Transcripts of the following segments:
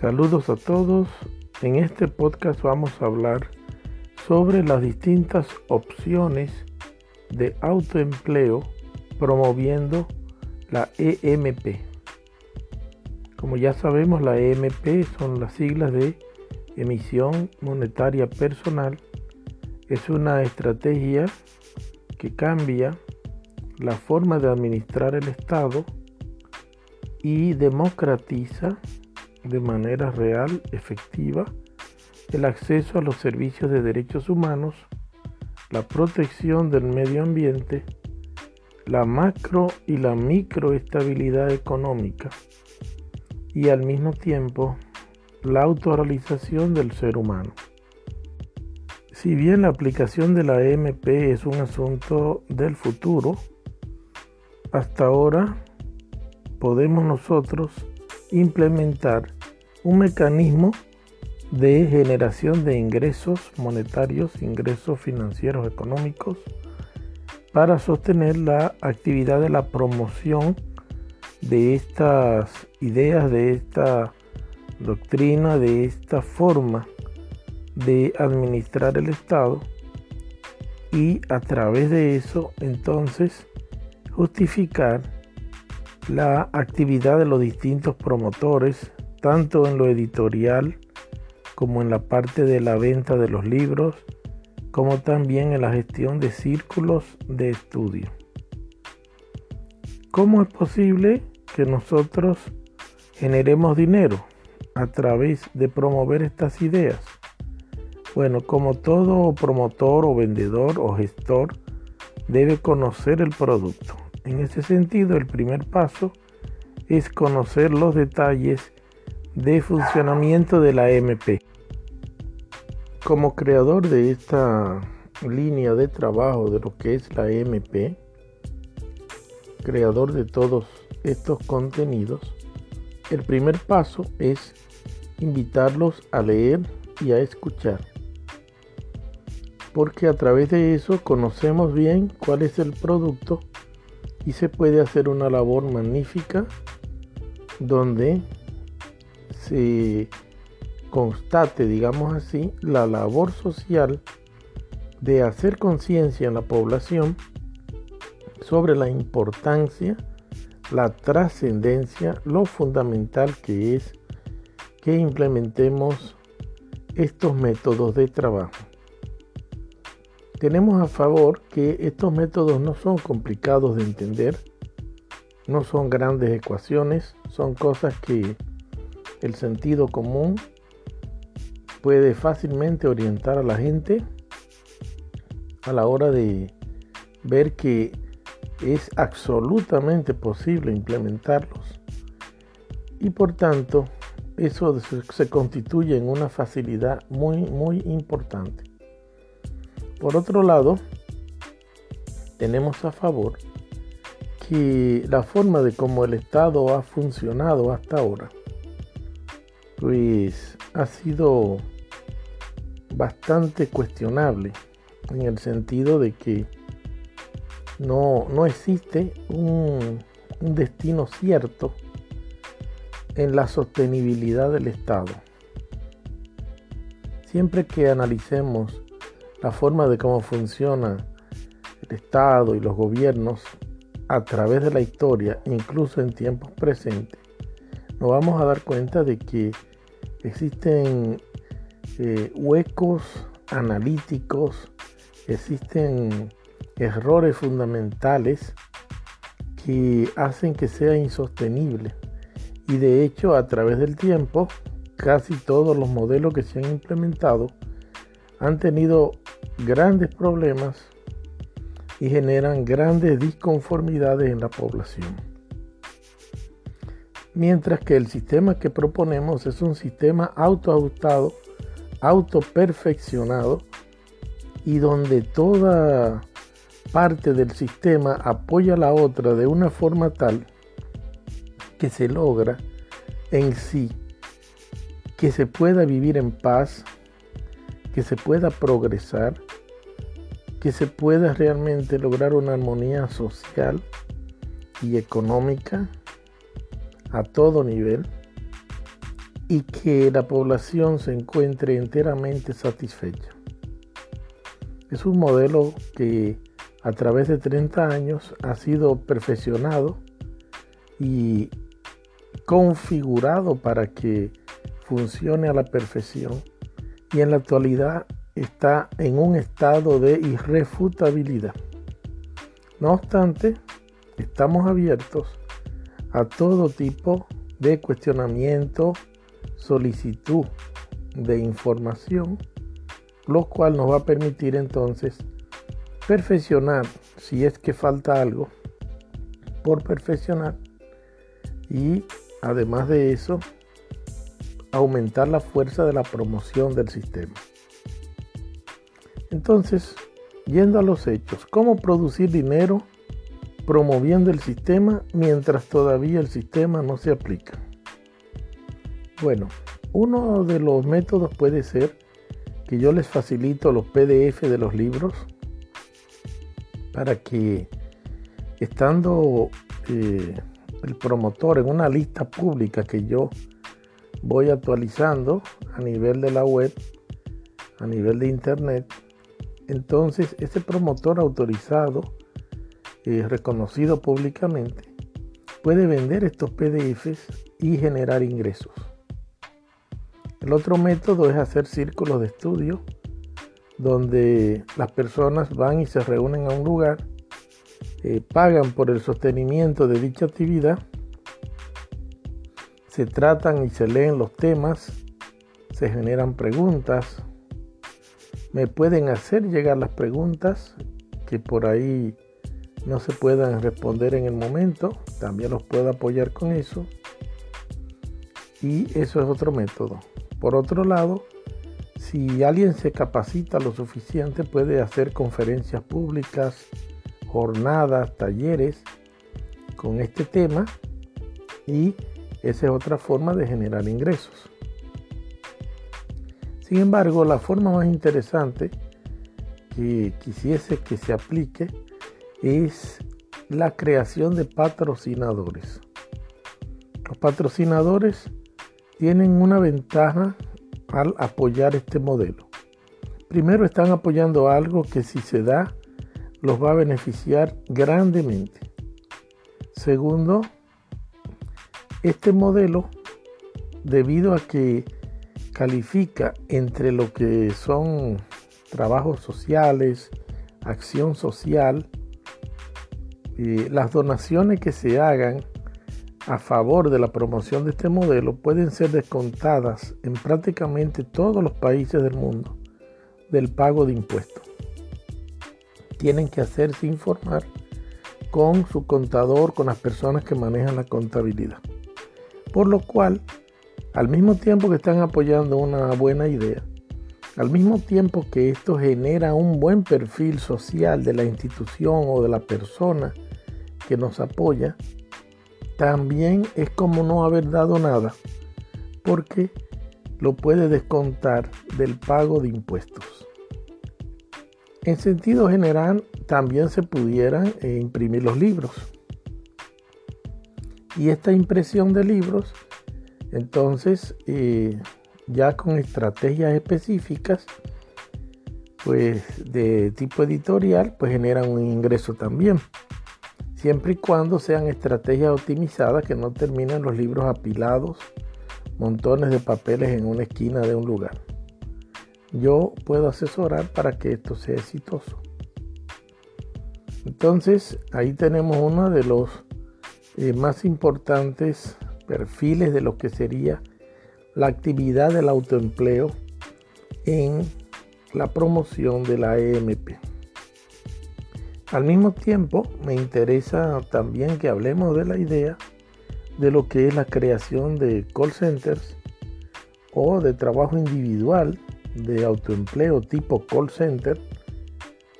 Saludos a todos. En este podcast vamos a hablar sobre las distintas opciones de autoempleo promoviendo la EMP. Como ya sabemos, la EMP son las siglas de emisión monetaria personal. Es una estrategia que cambia la forma de administrar el Estado y democratiza de manera real, efectiva, el acceso a los servicios de derechos humanos, la protección del medio ambiente, la macro y la microestabilidad económica y al mismo tiempo la autorrealización del ser humano. Si bien la aplicación de la EMP es un asunto del futuro, hasta ahora podemos nosotros implementar un mecanismo de generación de ingresos monetarios, ingresos financieros económicos, para sostener la actividad de la promoción de estas ideas, de esta doctrina, de esta forma de administrar el Estado. Y a través de eso entonces justificar la actividad de los distintos promotores tanto en lo editorial como en la parte de la venta de los libros, como también en la gestión de círculos de estudio. ¿Cómo es posible que nosotros generemos dinero a través de promover estas ideas? Bueno, como todo promotor o vendedor o gestor debe conocer el producto. En ese sentido, el primer paso es conocer los detalles de funcionamiento de la MP. Como creador de esta línea de trabajo de lo que es la MP, creador de todos estos contenidos, el primer paso es invitarlos a leer y a escuchar. Porque a través de eso conocemos bien cuál es el producto y se puede hacer una labor magnífica donde se constate, digamos así, la labor social de hacer conciencia en la población sobre la importancia, la trascendencia, lo fundamental que es que implementemos estos métodos de trabajo. Tenemos a favor que estos métodos no son complicados de entender, no son grandes ecuaciones, son cosas que el sentido común puede fácilmente orientar a la gente a la hora de ver que es absolutamente posible implementarlos y por tanto eso se constituye en una facilidad muy muy importante. Por otro lado, tenemos a favor que la forma de cómo el Estado ha funcionado hasta ahora pues ha sido bastante cuestionable en el sentido de que no, no existe un, un destino cierto en la sostenibilidad del Estado. Siempre que analicemos la forma de cómo funciona el Estado y los gobiernos a través de la historia, incluso en tiempos presentes, nos vamos a dar cuenta de que existen eh, huecos analíticos, existen errores fundamentales que hacen que sea insostenible. Y de hecho, a través del tiempo, casi todos los modelos que se han implementado han tenido grandes problemas y generan grandes disconformidades en la población mientras que el sistema que proponemos es un sistema autoajustado, autoperfeccionado y donde toda parte del sistema apoya a la otra de una forma tal que se logra en sí que se pueda vivir en paz, que se pueda progresar, que se pueda realmente lograr una armonía social y económica a todo nivel y que la población se encuentre enteramente satisfecha. Es un modelo que a través de 30 años ha sido perfeccionado y configurado para que funcione a la perfección y en la actualidad está en un estado de irrefutabilidad. No obstante, estamos abiertos a todo tipo de cuestionamiento, solicitud de información, lo cual nos va a permitir entonces perfeccionar, si es que falta algo por perfeccionar, y además de eso, aumentar la fuerza de la promoción del sistema. Entonces, yendo a los hechos, ¿cómo producir dinero promoviendo el sistema mientras todavía el sistema no se aplica? Bueno, uno de los métodos puede ser que yo les facilito los PDF de los libros para que estando eh, el promotor en una lista pública que yo voy actualizando a nivel de la web, a nivel de internet, entonces ese promotor autorizado, eh, reconocido públicamente, puede vender estos PDFs y generar ingresos. El otro método es hacer círculos de estudio donde las personas van y se reúnen a un lugar, eh, pagan por el sostenimiento de dicha actividad, se tratan y se leen los temas, se generan preguntas, me pueden hacer llegar las preguntas que por ahí no se puedan responder en el momento, también los puedo apoyar con eso. Y eso es otro método. Por otro lado, si alguien se capacita lo suficiente, puede hacer conferencias públicas, jornadas, talleres con este tema y esa es otra forma de generar ingresos. Sin embargo, la forma más interesante que quisiese que se aplique es la creación de patrocinadores. Los patrocinadores tienen una ventaja al apoyar este modelo. Primero están apoyando algo que si se da los va a beneficiar grandemente. Segundo, este modelo, debido a que califica entre lo que son trabajos sociales, acción social, y las donaciones que se hagan a favor de la promoción de este modelo pueden ser descontadas en prácticamente todos los países del mundo del pago de impuestos. Tienen que hacerse informar con su contador, con las personas que manejan la contabilidad. Por lo cual, al mismo tiempo que están apoyando una buena idea, al mismo tiempo que esto genera un buen perfil social de la institución o de la persona que nos apoya, también es como no haber dado nada, porque lo puede descontar del pago de impuestos. En sentido general, también se pudieran eh, imprimir los libros. Y esta impresión de libros, entonces, eh, ya con estrategias específicas, pues de tipo editorial, pues generan un ingreso también siempre y cuando sean estrategias optimizadas que no terminen los libros apilados, montones de papeles en una esquina de un lugar. Yo puedo asesorar para que esto sea exitoso. Entonces, ahí tenemos uno de los eh, más importantes perfiles de lo que sería la actividad del autoempleo en la promoción de la EMP. Al mismo tiempo, me interesa también que hablemos de la idea de lo que es la creación de call centers o de trabajo individual de autoempleo tipo call center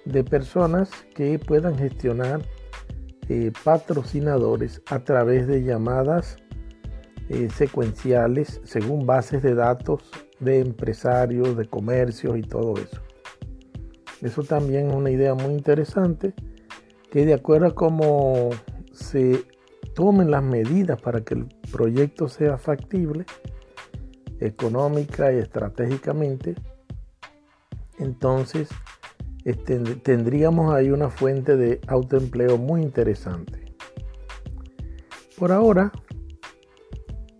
de personas que puedan gestionar eh, patrocinadores a través de llamadas eh, secuenciales según bases de datos de empresarios, de comercios y todo eso. Eso también es una idea muy interesante que de acuerdo a cómo se tomen las medidas para que el proyecto sea factible, económica y estratégicamente, entonces este, tendríamos ahí una fuente de autoempleo muy interesante. Por ahora,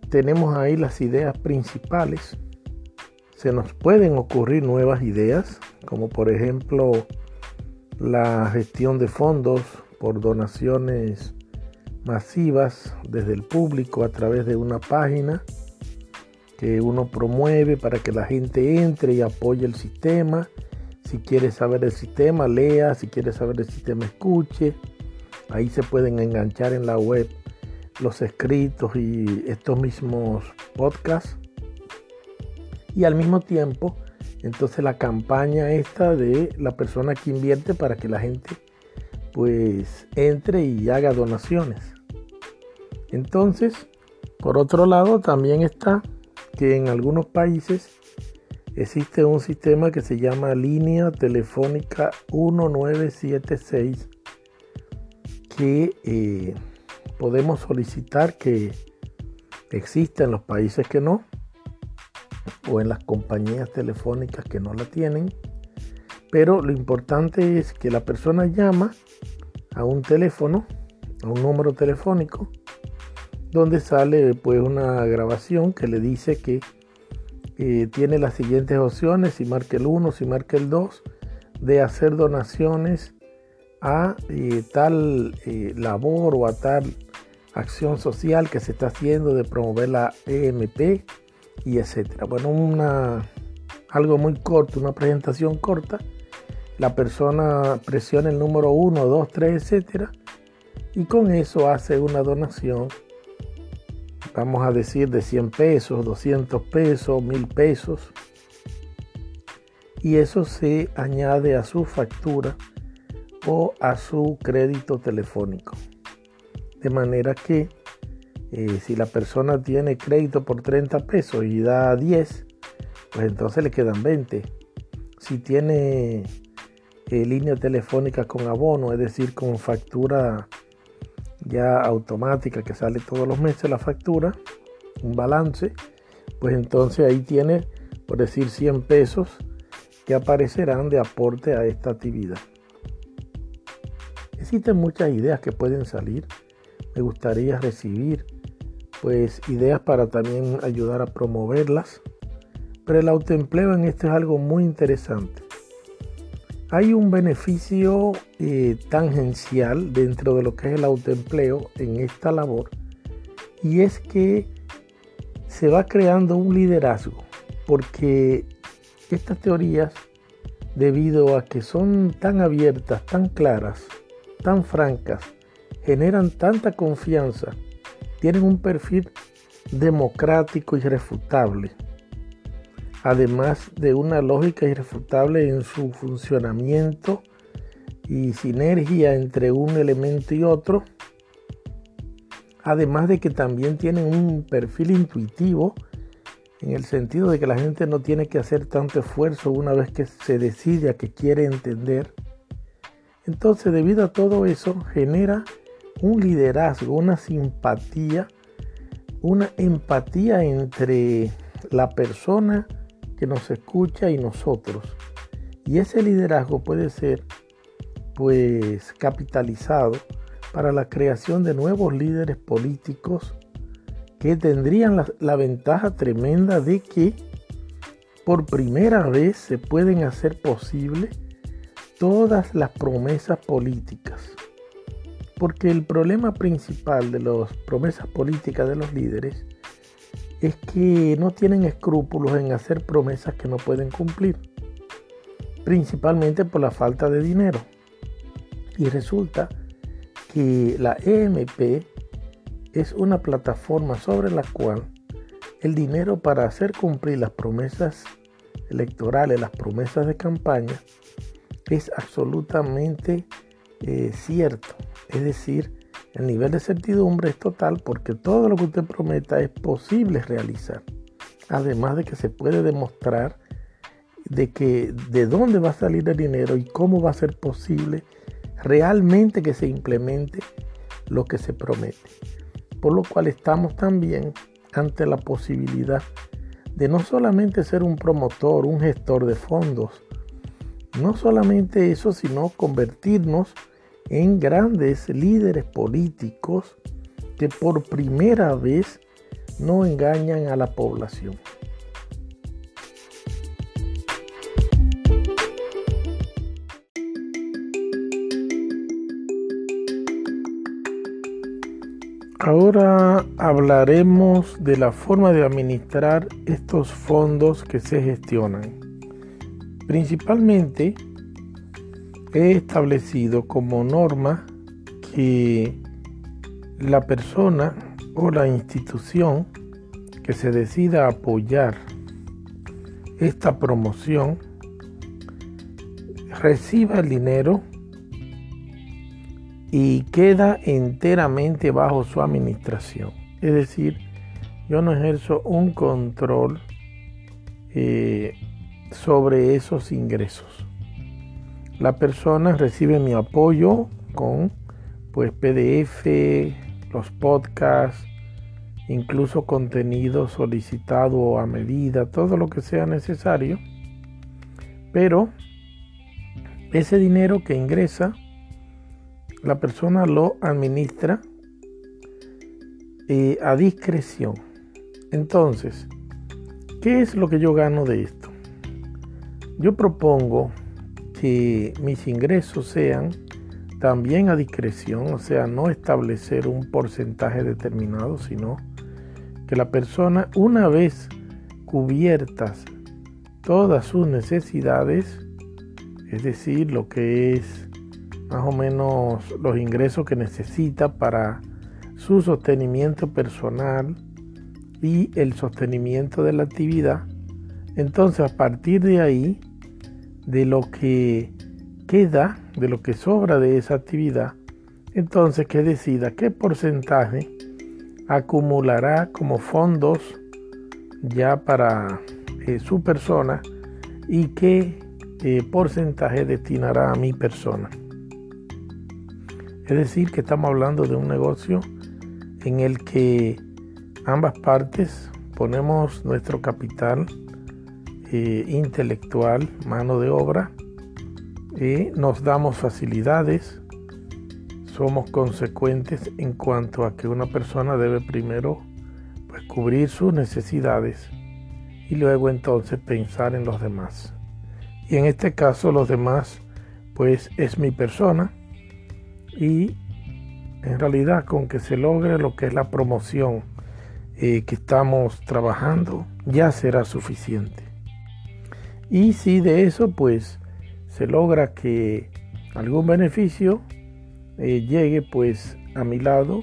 tenemos ahí las ideas principales. Se nos pueden ocurrir nuevas ideas, como por ejemplo la gestión de fondos por donaciones masivas desde el público a través de una página que uno promueve para que la gente entre y apoye el sistema si quiere saber el sistema, lea. Si quiere saber el sistema, escuche. Ahí se pueden enganchar en la web los escritos y estos mismos podcasts. Y al mismo tiempo, entonces la campaña esta de la persona que invierte para que la gente pues entre y haga donaciones. Entonces, por otro lado, también está que en algunos países existe un sistema que se llama línea telefónica 1976 que eh, podemos solicitar que exista en los países que no o en las compañías telefónicas que no la tienen. Pero lo importante es que la persona llama a un teléfono a un número telefónico donde sale pues una grabación que le dice que eh, tiene las siguientes opciones, si marca el 1, si marca el 2, de hacer donaciones a eh, tal eh, labor o a tal acción social que se está haciendo de promover la EMP y etcétera. Bueno, una, algo muy corto, una presentación corta. La persona presiona el número 1, 2, 3, etcétera, y con eso hace una donación vamos a decir de 100 pesos, 200 pesos, 1000 pesos. Y eso se añade a su factura o a su crédito telefónico. De manera que eh, si la persona tiene crédito por 30 pesos y da 10, pues entonces le quedan 20. Si tiene eh, línea telefónica con abono, es decir, con factura ya automática que sale todos los meses la factura, un balance, pues entonces ahí tiene, por decir, 100 pesos que aparecerán de aporte a esta actividad. Existen muchas ideas que pueden salir. Me gustaría recibir pues ideas para también ayudar a promoverlas. Pero el autoempleo en esto es algo muy interesante. Hay un beneficio eh, tangencial dentro de lo que es el autoempleo en esta labor y es que se va creando un liderazgo porque estas teorías debido a que son tan abiertas, tan claras, tan francas, generan tanta confianza, tienen un perfil democrático irrefutable además de una lógica irrefutable en su funcionamiento y sinergia entre un elemento y otro, además de que también tienen un perfil intuitivo en el sentido de que la gente no tiene que hacer tanto esfuerzo una vez que se decide a que quiere entender. Entonces, debido a todo eso, genera un liderazgo, una simpatía, una empatía entre la persona que nos escucha y nosotros. Y ese liderazgo puede ser pues capitalizado para la creación de nuevos líderes políticos que tendrían la, ventaja tremenda de que por primera vez se pueden hacer posible todas las promesas políticas. Porque el problema principal de las promesas políticas de los líderes es que no tienen escrúpulos en hacer promesas que no pueden cumplir, principalmente por la falta de dinero. Y resulta que la EMP es una plataforma sobre la cual el dinero para hacer cumplir las promesas electorales, las promesas de campaña, es absolutamente eh, cierto. Es decir, el nivel de certidumbre es total porque todo lo que usted prometa es posible realizar. Además de que se puede demostrar de que de dónde va a salir el dinero y cómo va a ser posible realmente que se implemente lo que se promete. Por lo cual estamos también ante la posibilidad de no solamente ser un promotor, un gestor de fondos, no solamente eso, sino convertirnos en grandes líderes políticos que por primera vez no engañan a la población. Ahora hablaremos de la forma de administrar estos fondos que se gestionan. Principalmente he establecido como norma que la persona o la institución que se decida apoyar esta promoción reciba el dinero y queda enteramente bajo su administración. Es decir, yo no ejerzo un control eh, sobre esos ingresos. La persona recibe mi apoyo con pues PDF, los podcasts, incluso contenido solicitado a medida, todo lo que sea necesario. Pero ese dinero que ingresa la persona lo administra eh, a discreción. Entonces, ¿qué es lo que yo gano de esto? Yo propongo que mis ingresos sean también a discreción, o sea, no establecer un porcentaje determinado, sino que la persona, una vez cubiertas todas sus necesidades, es decir, lo que es más o menos los ingresos que necesita para su sostenimiento personal y el sostenimiento de la actividad. Entonces, a partir de ahí, de lo que queda, de lo que sobra de esa actividad, entonces que decida qué porcentaje acumulará como fondos ya para eh, su persona y qué eh, porcentaje destinará a mi persona. Es decir, que estamos hablando de un negocio en el que ambas partes ponemos nuestro capital intelectual, mano de obra, y nos damos facilidades, somos consecuentes en cuanto a que una persona debe primero pues, cubrir sus necesidades y luego entonces pensar en los demás. Y en este caso los demás pues es mi persona y en realidad con que se logre lo que es la promoción eh, que estamos trabajando ya será suficiente. Y si de eso pues se logra que algún beneficio eh, llegue pues a mi lado,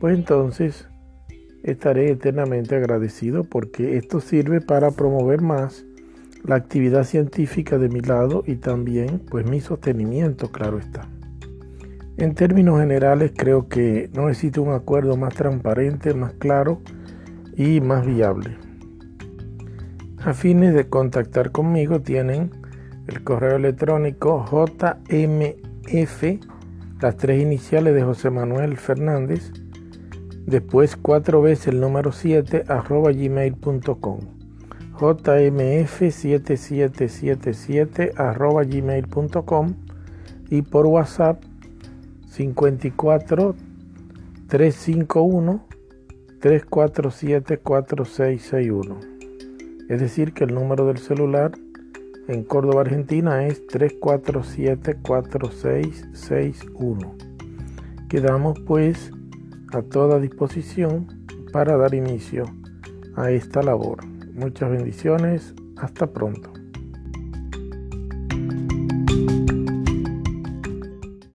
pues entonces estaré eternamente agradecido porque esto sirve para promover más la actividad científica de mi lado y también pues mi sostenimiento, claro está. En términos generales creo que no existe un acuerdo más transparente, más claro y más viable. A fines de contactar conmigo tienen el correo electrónico jmf, las tres iniciales de José Manuel Fernández, después cuatro veces el número 7 arroba gmail.com jmf7777 arroba gmail.com y por WhatsApp 54 351 347 4661. Es decir, que el número del celular en Córdoba, Argentina es 347 4661. Quedamos pues a toda disposición para dar inicio a esta labor. Muchas bendiciones. Hasta pronto.